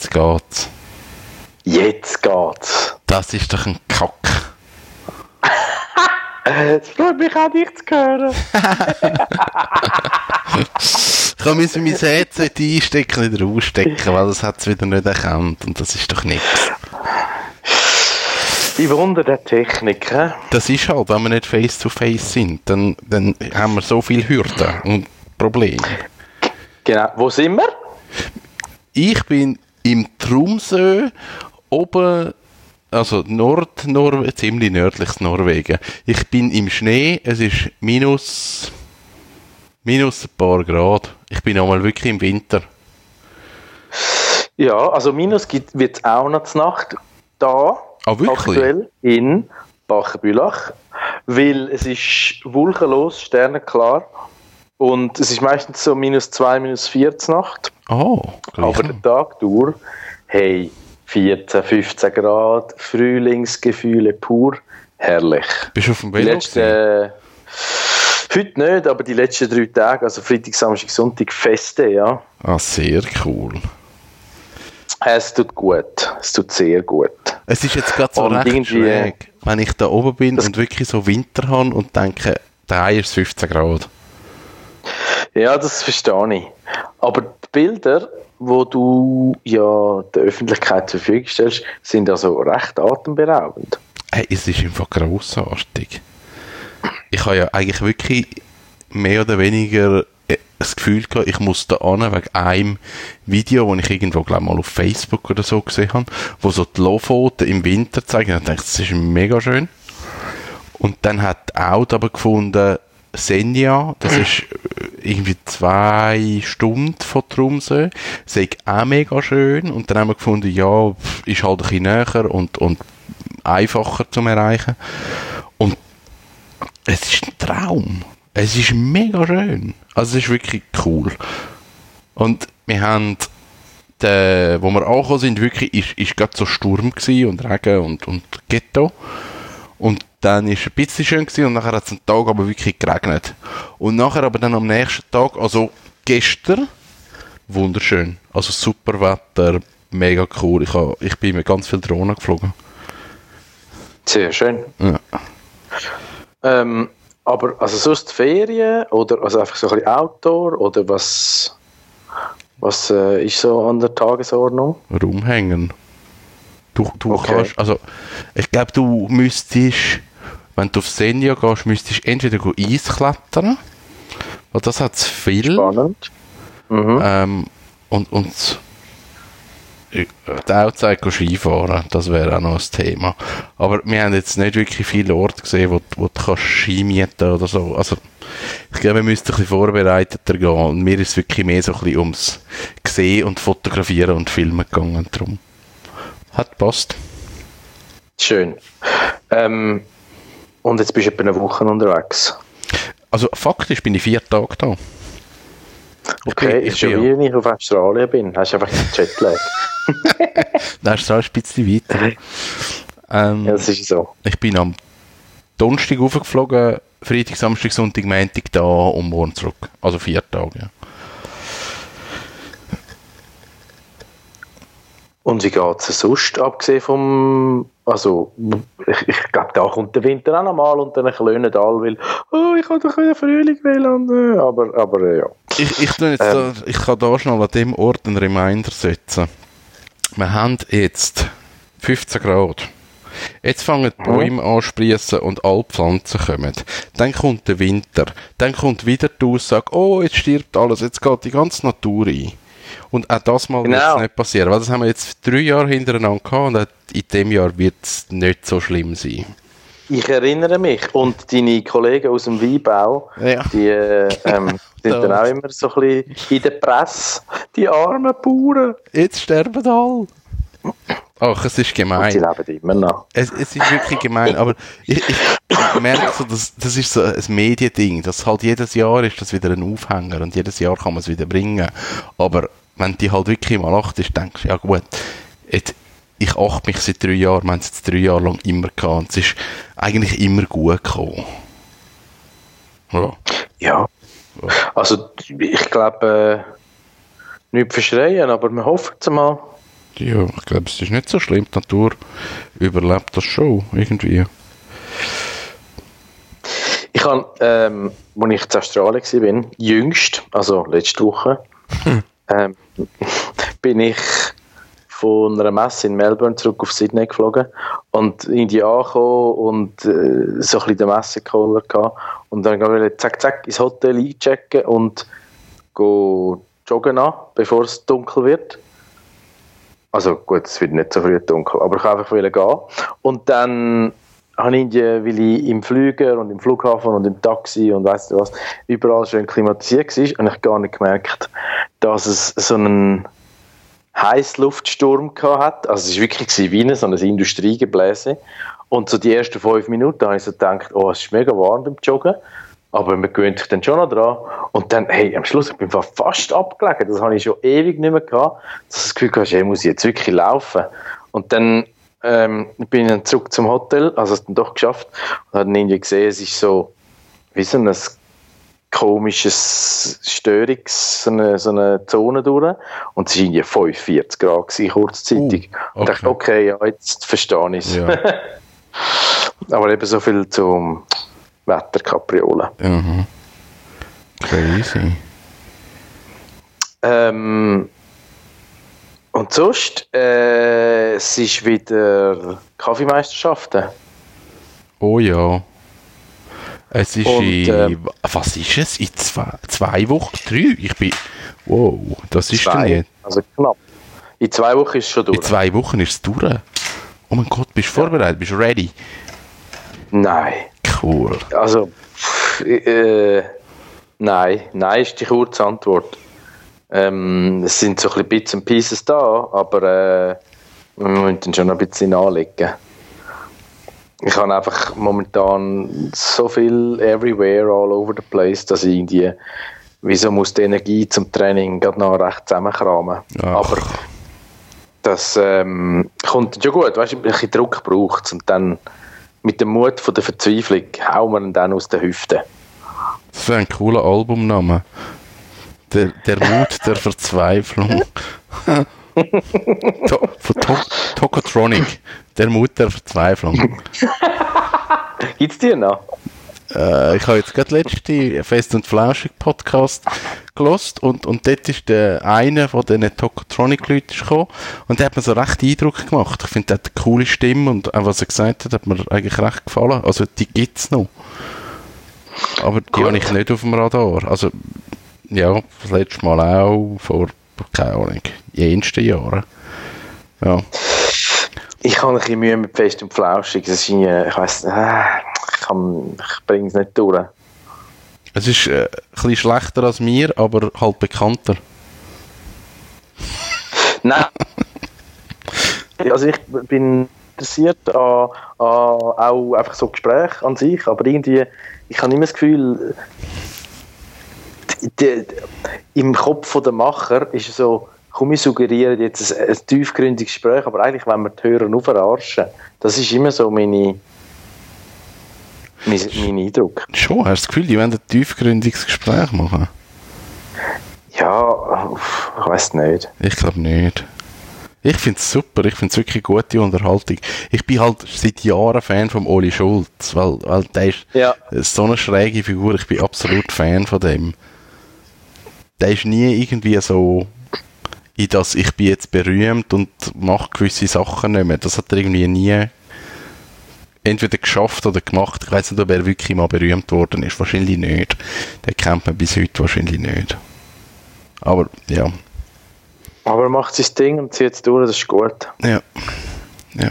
Jetzt geht's. Jetzt geht's. Das ist doch ein Kack. Es freut mich auch, dich zu hören. Ich müssen mein Headset einstecken, wieder ausstecken, weil das hat es wieder nicht erkannt und das ist doch nichts. Die Wunder der Technik, hä? Das ist halt, wenn wir nicht face to face sind, dann, dann haben wir so viele Hürden und Probleme. Genau. Wo sind wir? Ich bin im Tromsø oben, also Nord, Nor ziemlich nördliches Norwegen. Ich bin im Schnee, es ist minus, minus ein paar Grad. Ich bin einmal wirklich im Winter. Ja, also Minus wird es auch noch zur Nacht da. Ah? Aktuell in Bachenbülach. Weil es ist wolkenlos, sternenklar. Und es ist meistens so minus 2, minus 4 zur Nacht. Oh, gleich Aber der Tag durch, hey, 14, 15 Grad, Frühlingsgefühle pur, herrlich. Bist du auf dem Velo? heute nicht, aber die letzten drei Tage, also Freitag, Samstag, Sonntag, Feste, ja. Ah, sehr cool. Es tut gut, es tut sehr gut. Es ist jetzt gerade so Und recht schräg, wenn ich da oben bin und wirklich so Winter habe und denke, da ist es 15 Grad. Ja, das verstehe ich. Aber die Bilder, wo du ja der Öffentlichkeit zur Verfügung stellst, sind also recht atemberaubend. Hey, es ist einfach grossartig. Ich habe ja eigentlich wirklich mehr oder weniger äh, das Gefühl gehabt, ich muss da an wegen einem Video, das ich irgendwo glaub, mal auf Facebook oder so gesehen habe, wo so die Lofoten im Winter zeigen. Ich dachte, das ist mega schön. Und dann hat Aud aber gefunden, Senja, das ist äh, irgendwie zwei Stunden von Tromsø, sei auch mega schön. Und dann haben wir gefunden, ja, ist halt ein bisschen näher und, und einfacher zum Erreichen. Und es ist ein Traum. Es ist mega schön. Also es ist wirklich cool. Und wir haben, den, wo wir angekommen sind, wirklich, ist, ist gerade so Sturm und Regen und, und Ghetto. Und dann ist es ein bisschen schön gewesen und nachher hat es einen Tag aber wirklich geregnet. Und nachher aber dann am nächsten Tag, also gestern, wunderschön. Also super Wetter, mega cool. Ich, hab, ich bin mit ganz viel Drohnen geflogen. Sehr schön. Ja. Ähm, aber also sonst Ferien oder also einfach so ein bisschen Outdoor oder was, was äh, ist so an der Tagesordnung? rumhängen. Du, du Okay. kannst, also ich glaube, du müsstest, wenn du auf Senja gehst, müsstest entweder go Eis klettern, weil das hat viel. Spannend. Mhm. Ähm, und, und die Outside Skifahren, das wäre auch noch ein Thema. Aber wir haben jetzt nicht wirklich viele Orte gesehen, wo, wo du kannst Ski mieten oder so. Also, ich glaube, wir müssten ein bisschen vorbereiteter gehen. Und mir ist es wirklich mehr so ein bisschen ums Sehen und Fotografieren und Filmen gegangen. Drum. Hat passt. Schön. Ähm, und jetzt bist du etwa eine Woche unterwegs. Also faktisch bin ich vier Tage da. Ich Okay, bin- ist ich schon bin wie wenn ich auf Australien bin. Hast du einfach den Jetlag. Da ist auch ein bisschen weiter. Ähm, ja, das ist so. Ich bin am Donnerstag aufgeflogen, Freitag, Samstag, Sonntag, Montag da und morgen zurück. Also vier Tage. Und wie geht es sonst, abgesehen vom, also, ich, ich glaube, da kommt der Winter auch nochmal und dann klönen alle, weil, oh, ich habe doch den Frühling will und, äh, aber, aber, äh, ja. Ich, ich, jetzt Ähm. da, ich kann da schnell an dem Ort einen Reminder setzen. Wir haben jetzt 15 Grad. Jetzt fangen die Bäume an sprießen und alle Pflanzen kommen. Dann kommt der Winter. Dann kommt wieder die Aussage, oh, jetzt stirbt alles, jetzt geht die ganze Natur ein. Und auch das mal wird Genau. es nicht passieren. Weil das haben wir jetzt drei Jahre hintereinander gehabt und in dem Jahr wird es nicht so schlimm sein. Ich erinnere mich und deine Kollegen aus dem Weinbau, Ja. die, äh, ähm, sind dann auch immer so ein bisschen in der Presse. Die armen Bauern. Jetzt sterben alle. Ach, es ist Und sie gemein. leben immer noch. Es, es ist wirklich gemein, aber ich, ich merke so, dass, das ist so ein Mediending, dass halt jedes Jahr ist das wieder ein Aufhänger und jedes Jahr kann man es wieder bringen. Aber wenn die halt wirklich mal achtest, denkst du, ja gut, jetzt, ich achte mich seit drei Jahren, wir haben es jetzt drei Jahre lang immer gehabt und es ist eigentlich immer gut gekommen. Ja. Ja. Also, ich glaube, äh, nicht verschreien, aber wir hoffen es mal. ja, ich glaube, es ist nicht so schlimm, die Natur überlebt das schon, irgendwie. Ich habe, ähm, als ich in Australien war, jüngst, also letzte Woche, ähm, bin ich von einer Messe in Melbourne zurück auf Sydney geflogen und in die angekommen und äh, so ein bisschen den Messecaller gehabt und dann wollte ich zack zack ins Hotel einchecken und go joggen an, bevor es dunkel wird. Also gut, es wird nicht so früh dunkel, aber ich wollte einfach gehen. Und dann ich, irgendwie, weil ich im Flüger und im Flughafen und im Taxi und weiss nicht was, überall schön klimatisiert war, habe ich gar nicht gemerkt, dass es so einen Heißluftsturm hat. Also es war wirklich wie eine, so ein Industriegebläse. Und so die ersten fünf Minuten habe ich so gedacht, oh, es ist mega warm beim Joggen. Aber man gewöhnt sich dann schon noch dran. Und dann, hey, am Schluss, ich bin fa- fast abgelegen. Das habe ich schon ewig nicht mehr gehabt. Dass ich das Gefühl hey, muss ich jetzt wirklich laufen? Und dann ähm, bin dann zurück zum Hotel, also es dann doch geschafft. Und habe dann irgendwie gesehen, es ist so, wie so ein komisches Störungs, so eine, so eine Zone durch. Und es war irgendwie 45 Grad gewesen, kurzzeitig. Uh, Und dachte, okay, ja, jetzt verstehe ich es. Ja. Aber eben so viel zum Wetterkapriolen. Mhm. Crazy. Ähm, und sonst, äh, es ist wieder Kaffeemeisterschaften. Oh ja. Es ist Und, in, ähm, was ist es? In zwei, zwei Wochen? Drei? Ich bin, wow, das ist denn Zwei, jetzt. also knapp. In zwei Wochen ist es schon durch. In zwei Wochen ist es durch. Oh mein Gott, bist du vorbereitet? Bist du ready? Nein. Cool. Also, äh, nein. Nein ist die kurze Antwort. Ähm, es sind so ein bisschen Bits und Pieces da, aber äh, wir müssen schon ein bisschen anlegen. Ich habe einfach momentan so viel everywhere, all over the place, dass ich irgendwie, wieso muss die Energie zum Training gerade noch recht zusammenkramen. Ach. Aber das ähm, kommt schon gut, weißt du, ein bisschen Druck braucht es und dann mit dem Mut von der Verzweiflung hauen wir ihn dann aus der Hüfte. Das wäre ein cooler Albumname. Der, der Mut der Verzweiflung. to, von to, Tokotronic. Der Mut der Verzweiflung. Gibt es die noch? Äh, ich habe jetzt gerade letzte Fest und Flauschig Podcast gelost und, und dort ist der eine von diesen Tokotronic-Leuten gekommen und der hat mir so recht Eindruck gemacht. Ich finde, der hat eine coole Stimme und auch was er gesagt hat, hat mir eigentlich recht gefallen. Also die gibt es noch. Aber die Gut. habe ich nicht auf dem Radar. Also, ja, das letzte Mal auch vor, keine Ahnung, jensten Jahren. Ja, Ich habe ein bisschen Mühe mit Fest und Flauschig. Das ist ich weiss, äh, ich, kann- ich bringe es nicht durch. es ist äh, ein bisschen schlechter als mir, aber halt bekannter. Nein. also ich bin interessiert an, an auch einfach so Gespräche an sich, aber irgendwie, ich habe immer das Gefühl, die, im Kopf von der Macher ist es so, komm, wir suggerieren jetzt ein, ein tiefgründiges Gespräch, aber eigentlich wollen wir die Hörer nur verarschen. Das ist immer so meine, mein, mein Eindruck. Schon, hast du das Gefühl, die wollen ein tiefgründiges Gespräch machen? Ja, ich weiß nicht. Ich glaube nicht. Ich finde es super, ich finde es wirklich gute Unterhaltung. Ich bin halt seit Jahren Fan von Oli Schulz, weil, weil der ist Ja. so eine schräge Figur, ich bin absolut Fan von dem. Der ist nie irgendwie so in das, ich bin jetzt berühmt und mache gewisse Sachen nicht mehr. Das hat er irgendwie nie entweder geschafft oder gemacht. Ich weiß nicht, ob er wirklich mal berühmt worden ist. Wahrscheinlich nicht. Den kennt man bis heute wahrscheinlich nicht. Aber ja, Aber er macht sein Ding und zieht es durch, das ist gut. ja, ja.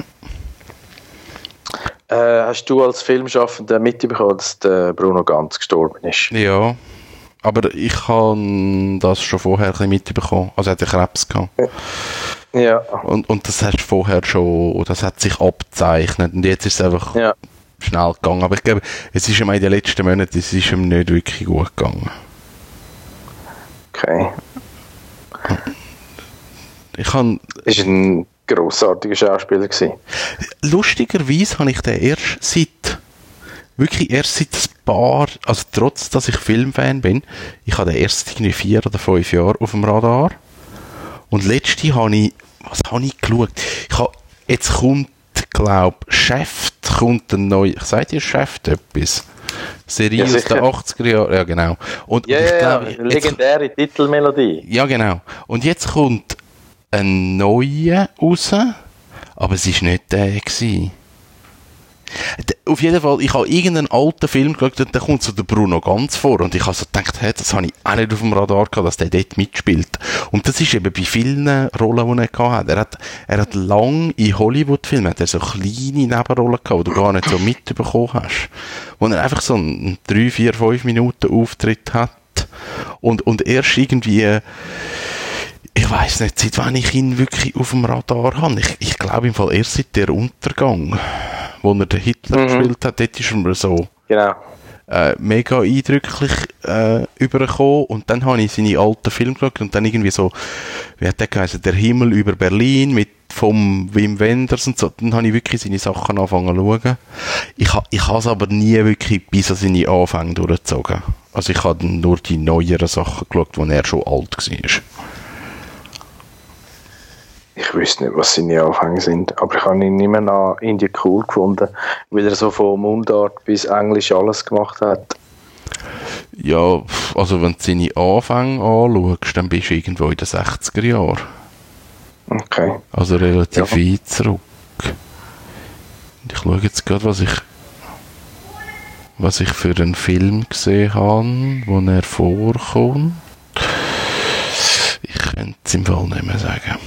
Äh, hast du als Filmschaffender mitbekommen, dass der Bruno Ganz gestorben ist? Ja, Aber ich habe das schon vorher ein bisschen mitbekommen. Also er hat ja Krebs gehabt. Ja. Und, und das hast du vorher schon, das hat sich abzeichnet. Und jetzt ist es einfach Ja. schnell gegangen. Aber ich glaube, es ist ihm in den letzten Monaten, es ist ihm nicht wirklich gut gegangen. Okay. Ich habe Ist ein grossartiger Schauspieler gewesen. lustigerweise habe ich den erst seit wirklich erst seit ein paar, also trotz, dass ich Filmfan bin, ich habe den erst irgendwie vier oder fünf Jahre auf dem Radar. Und letzte habe ich, was habe ich geschaut? Ich habe, jetzt kommt, glaube Chef, kommt ein neuer, ich sage dir Chef etwas. Serie Ja, aus den sicher. 80er Jahren, ja genau. Und, Ja, und ich ja, ja. glaube, jetzt, Legendäre Titelmelodie. ja, genau. Und jetzt kommt ein neuer raus, aber es war nicht der. Gewesen. Auf jeden Fall, ich habe irgendeinen alten Film geschaut und da kommt so der Bruno ganz vor und ich habe so gedacht, hey, das habe ich auch nicht auf dem Radar gehabt, dass der dort mitspielt. Und das ist eben bei vielen Rollen, die er gehabt hat. Er hat, er hat lang in Hollywood-Filmen so kleine Nebenrollen gehabt, die du gar nicht so mitbekommen hast. Wo er einfach so einen 3, 4, 5 Minuten Auftritt hat und, und erst irgendwie ich weiß nicht, seit wann ich ihn wirklich auf dem Radar habe. Ich, ich glaube im Fall erst seit der Untergang, wo er den Hitler gespielt hat, dort ist er mir so Genau. äh, mega eindrücklich äh, übergekommen und dann habe ich seine alten Filme geschaut und dann irgendwie so, wie hat der geheißen, Der Himmel über Berlin mit vom Wim Wenders und so, dann habe ich wirklich seine Sachen angefangen zu schauen. Ich, ich habe es aber nie wirklich bis an seine Anfänge durchgezogen. Also ich habe nur die neueren Sachen geschaut, wo er schon alt war. Ich wüsste nicht, was seine Anfänge sind, aber ich habe ihn mehr nach Indien cool gefunden, weil er so von Mundart bis Englisch alles gemacht hat. Ja, also wenn du seine Anfänge anschaust, dann bist du irgendwo in den 60er Jahren. Okay. Also relativ Ja. weit zurück. Ich schaue jetzt gerade, was ich was ich für einen Film gesehen habe, wo er vorkommt. Ich könnte es im Fall nicht mehr sagen.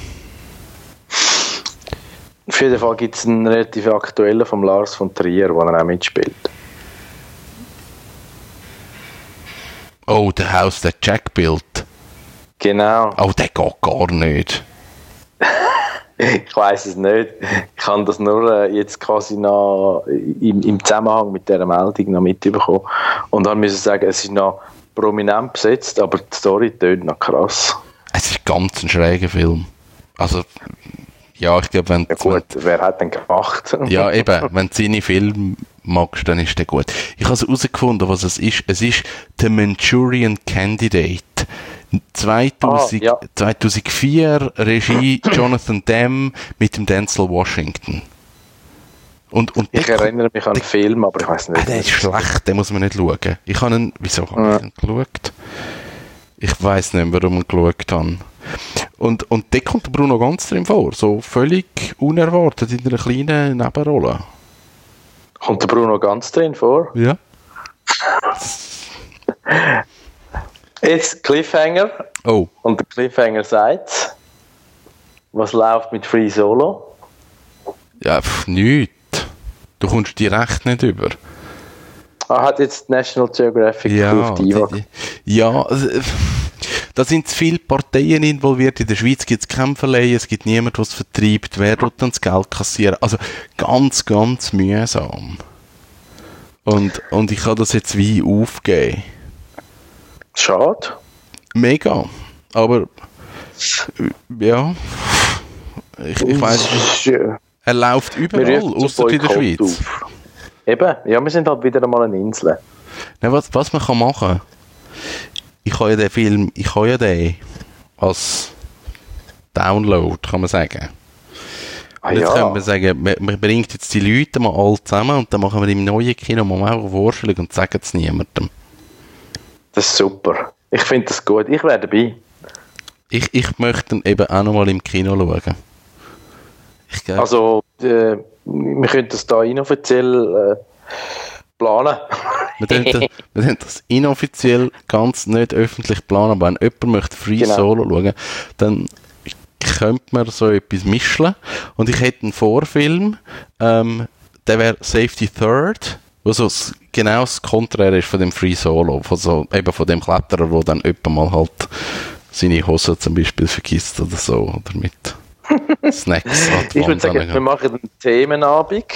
Auf jeden Fall gibt es einen relativ aktuellen von Lars von Trier, wo er auch mitspielt. Oh, der Haus, der Jack Bild. Genau. Oh, der geht gar nicht. Ich weiß es nicht. Ich habe das nur äh, jetzt quasi noch im, im Zusammenhang mit dieser Meldung noch mitbekommen. Und dann müssen sagen, es ist noch prominent besetzt, aber die Story tönt noch krass. Es ist ganz ein schräger Film. Also, ja, ich glaube, wenn, Ja gut, wer hat denn gemacht? Ja, eben, wenn du seine Filme magst, dann ist der gut. Ich habe herausgefunden, was es ist. Es ist The Manchurian Candidate. 2000, Ah, ja. 2004 Regie Jonathan Demme mit dem Denzel Washington. Und, und Ich erinnere mich an den Film, aber ich weiß Ah, nicht. der ist schlecht, den muss man nicht schauen. Ich habe ihn, wieso habe Ja. ich ihn geschaut? Ich weiß nicht, warum ich ihn geschaut habe. Und, und da kommt der Bruno ganz drin vor, so völlig unerwartet in einer kleinen Nebenrolle. Kommt der Bruno ganz drin vor? Ja. Jetzt Cliffhanger. Oh, Und der Cliffhanger sagt, was läuft mit Free Solo? ja, pff, nichts. Du kommst direkt nicht über. Ah, hat jetzt National Geographic Ja, auf die die- ja, also, da sind zu viele Parteien involviert. In der Schweiz gibt es keinen Verleih, es gibt niemanden, der es vertreibt. Wer tut dann das Geld kassieren? Also ganz, ganz mühsam. Und, und ich kann das jetzt wie aufgeben. Schade. Mega. Aber äh, ja, ich, ich weiß, Ja. er läuft überall, außer in der Schweiz. auf. Eben, ja, wir sind halt wieder einmal eine Insel. Nein, was, was man kann machen ich habe ja den Film, ich habe ja den als Download, kann man sagen. Ah, jetzt ja. können wir sagen, man, man bringt jetzt die Leute mal alle zusammen und dann machen wir im neuen Kino mal eine Vorstellung und sagen es niemandem. Das ist super. Ich finde das gut. Ich wäre dabei. Ich, ich möchte ihn eben auch noch mal im Kino schauen. Ich Also, äh, wir können das da inoffiziell äh, planen. wir, tun das, das inoffiziell ganz nicht öffentlich planen, aber wenn jemand möchte Free Genau. Solo schauen, dann könnte man so etwas mischen. Und ich hätte einen Vorfilm, ähm, der wäre Safety Third Was so das, genau das Konträre ist von dem Free Solo, von so, eben von dem Kletterer, wo dann öppe mal halt seine Hose zum Beispiel vergisst oder so, oder mit Snacks. Ich würde sagen, wir machen einen Themenabend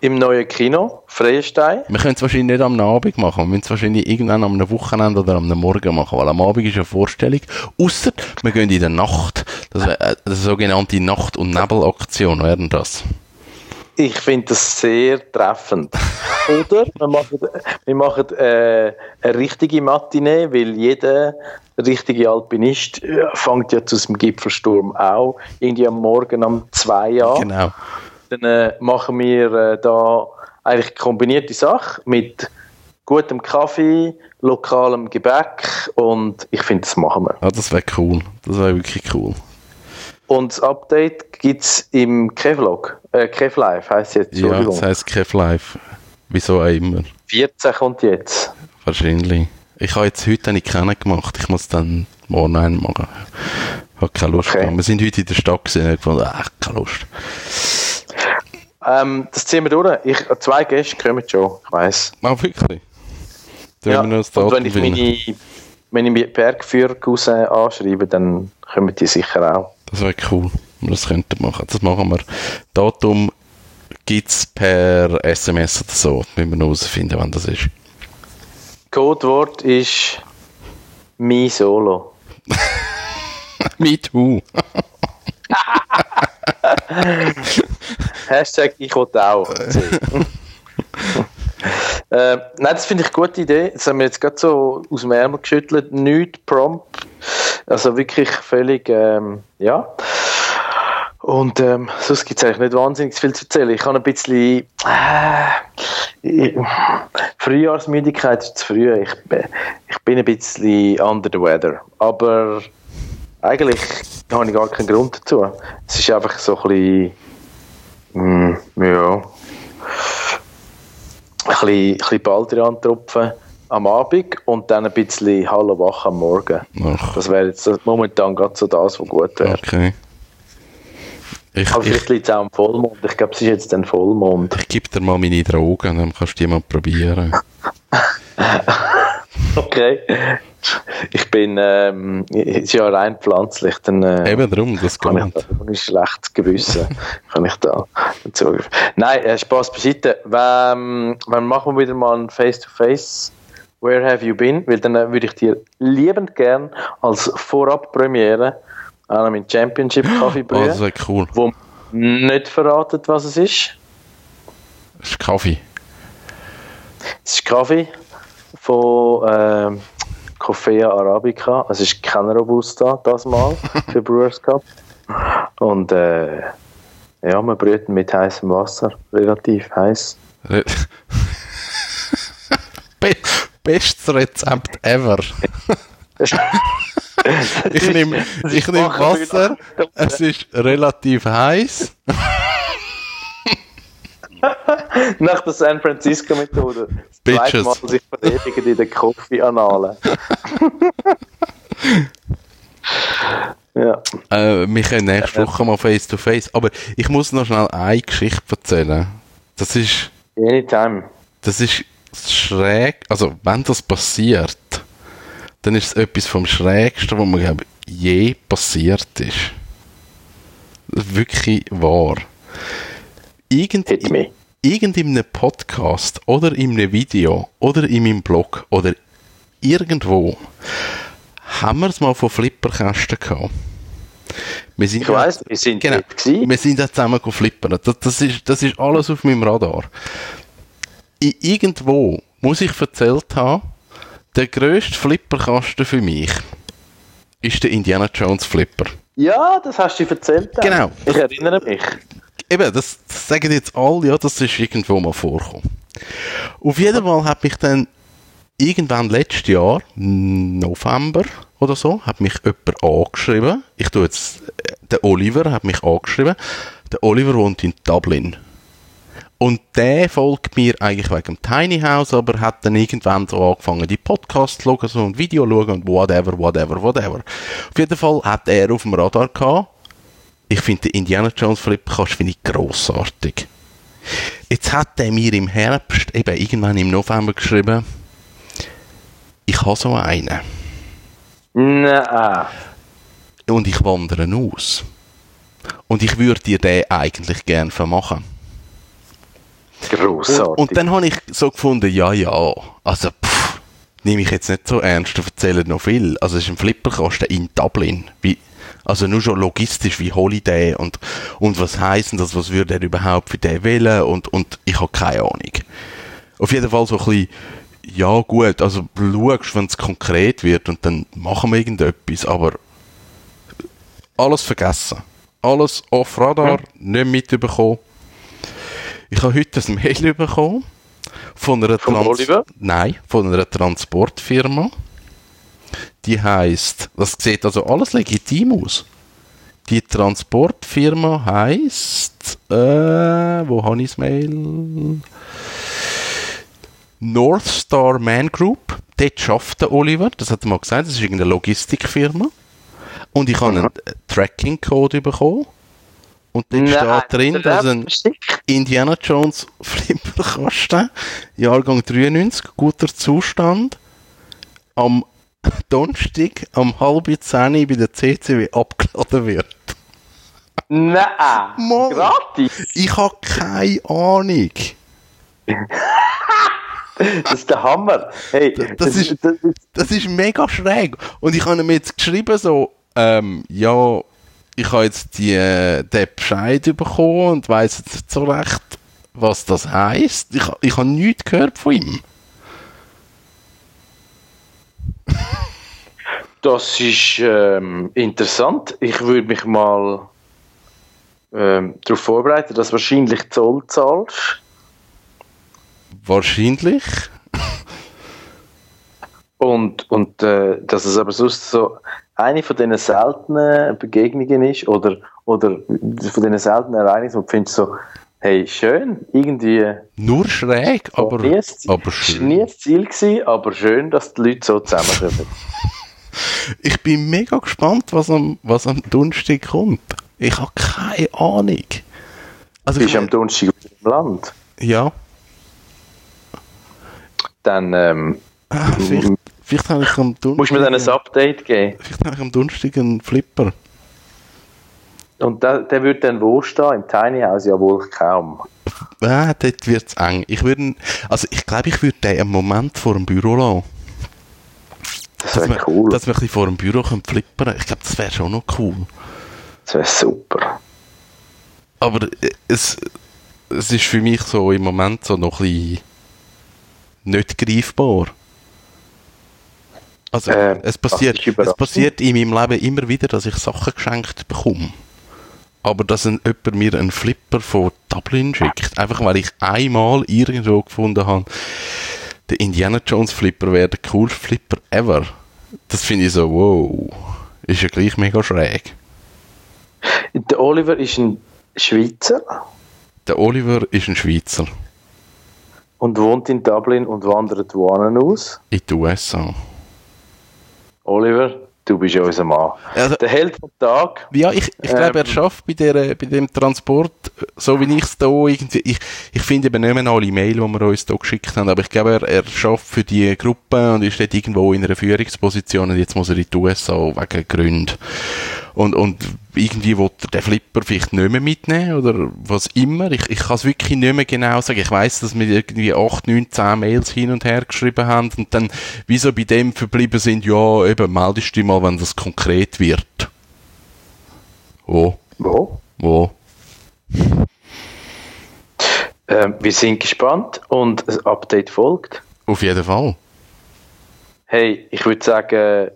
im neuen Kino, Freistein. Wir können es wahrscheinlich nicht am Abend machen. Wir müssen es wahrscheinlich irgendwann am Wochenende oder am Morgen machen, weil am Abend ist eine Vorstellung. Ausser wir gehen in der Nacht. Das äh, eine sogenannte Nacht- und Nebelaktion wären das. Ich finde das sehr treffend. Oder wir machen, wir machen äh, eine richtige Matinee, weil jeder richtige Alpinist äh, fängt ja zu dem Gipfelsturm auch irgendwie am Morgen um zwei an. Genau. Dann äh, machen wir äh, da eigentlich kombinierte Sache mit gutem Kaffee, lokalem Gebäck und ich finde, das machen wir. Ja, das wäre cool. Das wäre wirklich cool. Und das Update gibt es im Kevlog, äh, Kevlive heisst jetzt, Ja, das heisst Kev Live. Wieso auch immer. 14 kommt jetzt. Wahrscheinlich. Ich habe jetzt heute nicht keinen gemacht. Ich muss dann morgen einen machen. Ich habe keine Lust Okay. gehabt. Wir sind heute in der Stadt gesehen und ich gefunden, ach, keine Lust. Ähm, das ziehen wir durch. Ich, zwei Gäste kommen schon, ich weiss. Ah, wirklich? Dann Ja, wir und wenn ich meine, wenn ich Bergführer anschreibe, dann kommen die sicher auch. Das wäre cool, wenn wir das könnten machen. Das machen wir. Datum gibt es per SMS oder so. Müssen wir noch herausfinden, wann das ist. Codewort ist Mi Solo. Me too. Hashtag ich will auch. äh, nein, das finde ich eine gute Idee. Das haben wir jetzt gerade so aus dem Ärmel geschüttelt. Nicht prompt. Also wirklich völlig, ähm, ja. Und ähm, sonst gibt es eigentlich nicht wahnsinnig viel zu erzählen. Ich habe ein bisschen. Äh, Frühjahrsmüdigkeit ist zu früh. Ich, bin- ich bin ein bisschen under the weather. Aber eigentlich habe ich gar keinen Grund dazu. Es ist einfach so ein bisschen. Mm, ja. Ein bisschen, ein bisschen Baldrian tropfen am Abend und dann ein bisschen Hallo wach am Morgen. Ach, Das wäre jetzt momentan gerade so das, was gut wäre. okay. Ich, Aber ich, vielleicht liegt es auch am Vollmond. Ich glaube, es ist jetzt ein Vollmond. ich gebe dir mal meine Drogen, dann kannst du die mal probieren. Okay. Ich bin, ähm, es ist ja rein pflanzlich, dann äh, Eben darum, das kann ich geht. da ohne schlechtes Gewissen kann ich da dazu. Nein, äh, Spaß beiseite. Wenn, wenn machen wir wieder mal ein Face-to-Face Where have you been? Weil dann äh, würde ich dir liebend gern als Vorab-Premiere an meinen Championship-Kaffee Oh, das brühen, wäre cool. wo nicht verratet, was es ist. Das ist Kaffee. Es ist Kaffee von ähm, Coffea Arabica. Es ist kein Robusta, das Mal, für Brewers Cup. Und äh, ja, man brüht ihn mit heißem Wasser, relativ heiß. Bestes Rezept ever. Ich nehme ich nehm Wasser, es ist relativ heiß. Nach der San Francisco-Methode. Bitches. Mal sich verewigen in den Koffee-Annalen. ja. Äh, wir können nächste Woche mal face to face. Aber ich muss noch schnell eine Geschichte erzählen. Das ist, Anytime. das ist schräg. Also, wenn das passiert, dann ist es etwas vom Schrägsten, was mir glaub, je passiert ist wirklich wahr. Irgend, einem Podcast oder in einem Video oder in meinem Blog oder irgendwo haben wir es mal von Flipperkästen gehabt. Wir sind Ich weiss, wir sind genau, wir sind ja zusammen flippern. Das, das, ist, das ist alles auf meinem Radar. Irgendwo muss ich erzählt haben, der grösste Flipperkasten für mich ist der Indiana Jones Flipper. Ja, das hast du erzählt. dann. Genau. Ich erinnere mich. Eben, das, sagen jetzt alle, ja, das ist irgendwo mal vorgekommen. Auf jeden Fall hat mich dann irgendwann letztes Jahr, November oder so, hat mich jemand angeschrieben. Ich tue jetzt, äh, der Oliver hat mich angeschrieben. Der Oliver wohnt in Dublin. Und der folgt mir eigentlich wegen dem Tiny House, aber hat dann irgendwann so angefangen, die Podcasts zu schauen, so ein Video zu schauen und whatever, whatever, whatever. Auf jeden Fall hat er auf dem Radar gehabt, ich finde den Indiana Jones Flipperkast finde ich grossartig. Jetzt hat er mir im Herbst, eben irgendwann im November geschrieben, ich habe so einen. Nein. Und ich wandere aus. Und ich würde dir den eigentlich gern vermachen. Grossartig. Und, und dann habe ich so gefunden, ja, ja, also pff, nehme ich jetzt nicht so ernst und erzähle noch viel. Also es ist ein Flipperkasten in Dublin. Wie, also nur schon logistisch, wie hole ich den und, und was heisst das, was würde er überhaupt für den wählen und, und ich habe keine Ahnung. Auf jeden Fall so ein bisschen, ja gut, also schaust, wenn es konkret wird und dann machen wir irgendetwas, aber alles vergessen. Alles off Radar, nicht mitbekommen. Ich habe heute ein Mail bekommen von einer, Trans Oliver? Nein, von einer Transportfirma. Die heißt, das sieht also alles legitim aus. Die Transportfirma heißt, äh, wo habe ich das Mail? North Star Man Group. Dort schafft der Oliver, das hat er mal gesagt, das ist irgendeine Logistikfirma. Und ich habe einen Tracking-Code bekommen. Und dort steht drin, dass ein Indiana Jones Flipperkasten, Jahrgang 93, guter Zustand, am Donnerstag um halb zehn bei der CCW abgeladen wird. Nein. Mann. Gratis. Ich habe keine Ahnung. Das ist der Hammer. Hey, Das ist- das ist Das ist mega schräg. Und ich habe ihm jetzt geschrieben, so, ähm, ja, ich habe jetzt die, äh, den Bescheid bekommen und weiss jetzt nicht so recht, was das heisst. Ich, ich habe nichts gehört von ihm. Das ist ähm, interessant. Ich würde mich mal ähm, darauf vorbereiten, dass du wahrscheinlich Zoll zahlst. Wahrscheinlich. Und, und äh, dass es aber sonst so eine von diesen seltenen Begegnungen ist oder, oder von diesen seltenen Ereignissen, wo du findest so, hey, schön, irgendwie Nur schräg, aber, aber schön. das Ziel gewesen, aber schön, dass die Leute so zusammenkommen. Ich bin mega gespannt, was am, was am Donnerstag kommt. Ich habe keine Ahnung. Also Du ich bist am Donnerstag im Land. ja, Dann ähm, ah, vielleicht, vielleicht habe ich am Donnerstag... musst du mir dann ein Update geben. Vielleicht habe ich am Donnerstag einen Flipper. Und der, der wird dann wo stehen? Im Tiny House? Ja wohl kaum. Ah, dort wird es eng. Ich würde, also ich glaube, ich würde den einen Moment vor dem Büro lassen. Das Dass wäre wir, cool. dass wir ein bisschen vor dem Büro können flippern Ich glaube, das wäre schon noch cool. Das wäre super. Aber äh, es, es ist für mich so im Moment so noch ein bisschen nicht greifbar. Also, Ähm, es, passiert, es passiert in meinem Leben immer wieder, dass ich Sachen geschenkt bekomme. Aber dass ein, jemand mir einen Flipper von Dublin schickt, einfach weil ich einmal irgendwo gefunden habe, der Indiana Jones Flipper wäre der coolste Flipper ever. Das finde ich so, wow, ist ja gleich mega schräg. Der Oliver ist ein Schweizer Der Oliver ist ein Schweizer und wohnt in Dublin und wandert wohin aus. in den USA. Oliver, du bist unser Mann. Also, Der Held vom Tag. Ja, ich, ich glaube, er Ähm. schafft bei, der, bei dem Transport, so wie ich es da irgendwie, ich, ich finde eben nicht mehr alle Mail, die wir uns da geschickt haben, aber ich glaube, er, er schafft für die Gruppe und ist dort irgendwo in einer Führungsposition und jetzt muss er in die USA wegen Gründen. Und, und irgendwie will er den Flipper vielleicht nicht mehr mitnehmen oder was immer. Ich, ich kann es wirklich nicht mehr genau sagen. Ich weiß, dass wir irgendwie 8, 9, 10 Mails hin und her geschrieben haben und dann wieso bei dem verblieben sind, ja, eben, meldest du dich mal, wenn das konkret wird. Oh, Wo? wo? Ähm, wir sind gespannt und ein Update folgt. Auf jeden Fall. Hey, ich würde sagen,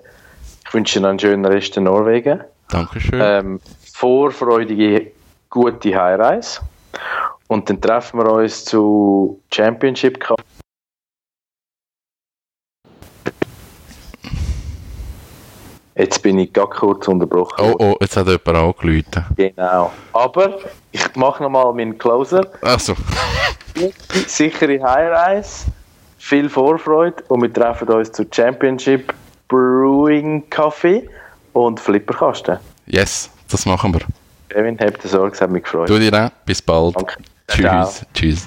ich wünsche dir noch einen schönen Rest in Norwegen. Dankeschön. Ähm, vorfreudige, gute Heimreise. Und dann treffen wir uns zu Championship Cup. Jetzt bin ich gar kurz unterbrochen. oh, oh, jetzt hat jemand angerufen. Genau. Aber ich mache nochmal meinen Closer. Achso. Sichere Heimreise, viel Vorfreude und wir treffen uns zu Championship Brewing Kaffee und Flipperkasten. Yes, das machen wir. Kevin, habt ihr Sorge, es hat mich gefreut. Du dir auch. Bis bald. Danke. Tschüss. Ciao. Tschüss.